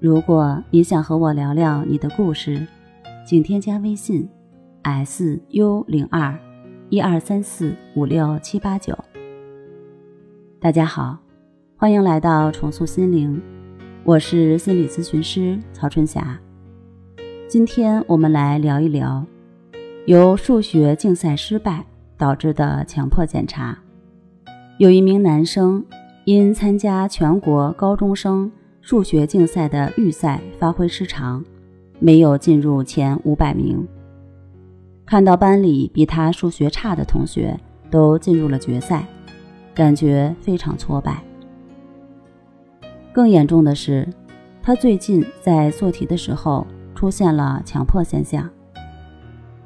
如果你想和我聊聊你的故事，请添加微信 s u 零二一二三四五六七八九。大家好，欢迎来到重塑心灵，我是心理咨询师曹春霞。今天我们来聊一聊由数学竞赛失败导致的强迫检查。有一名男生因参加全国高中生。数学竞赛的预赛发挥失常，没有进入前五百名。看到班里比他数学差的同学都进入了决赛，感觉非常挫败。更严重的是，他最近在做题的时候出现了强迫现象，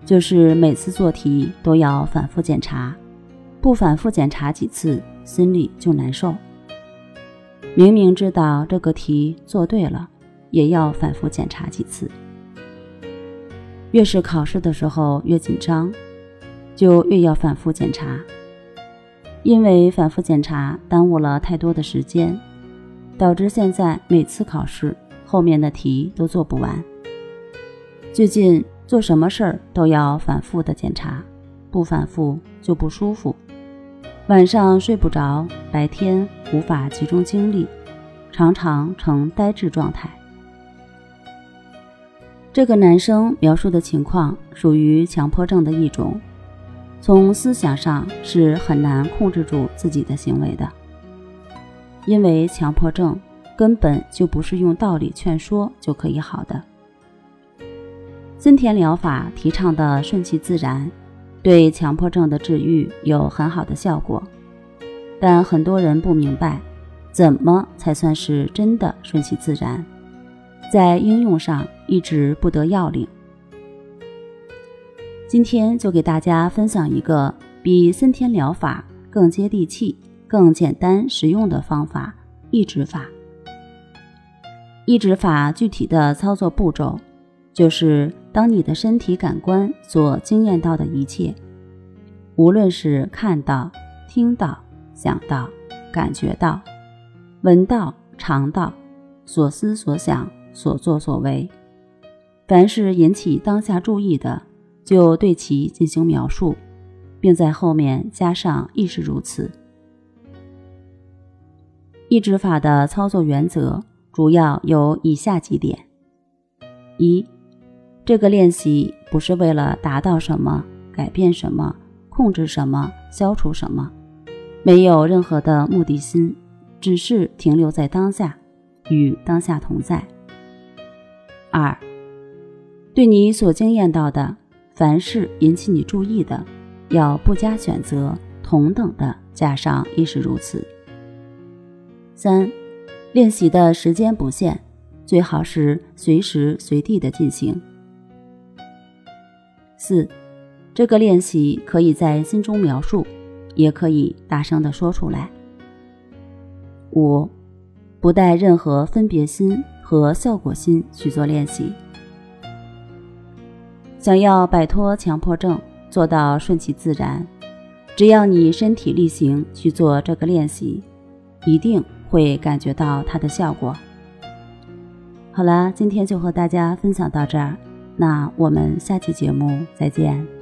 就是每次做题都要反复检查，不反复检查几次，心里就难受。明明知道这个题做对了，也要反复检查几次。越是考试的时候越紧张，就越要反复检查。因为反复检查耽误了太多的时间，导致现在每次考试后面的题都做不完。最近做什么事儿都要反复的检查，不反复就不舒服。晚上睡不着，白天无法集中精力，常常呈呆滞状态。这个男生描述的情况属于强迫症的一种，从思想上是很难控制住自己的行为的。因为强迫症根本就不是用道理劝说就可以好的。森田疗法提倡的顺其自然。对强迫症的治愈有很好的效果，但很多人不明白，怎么才算是真的顺其自然，在应用上一直不得要领。今天就给大家分享一个比森田疗法更接地气、更简单实用的方法——抑制法。抑制法具体的操作步骤。就是当你的身体感官所经验到的一切，无论是看到、听到、想到、感觉到、闻到、尝到、所思所想、所作所为，凡是引起当下注意的，就对其进行描述，并在后面加上“亦是如此”。意志法的操作原则主要有以下几点：一。这个练习不是为了达到什么、改变什么、控制什么、消除什么，没有任何的目的心，只是停留在当下，与当下同在。二，对你所经验到的，凡是引起你注意的，要不加选择，同等的加上亦是如此。三，练习的时间不限，最好是随时随地的进行。四，这个练习可以在心中描述，也可以大声的说出来。五，不带任何分别心和效果心去做练习。想要摆脱强迫症，做到顺其自然，只要你身体力行去做这个练习，一定会感觉到它的效果。好了，今天就和大家分享到这儿。那我们下期节目再见。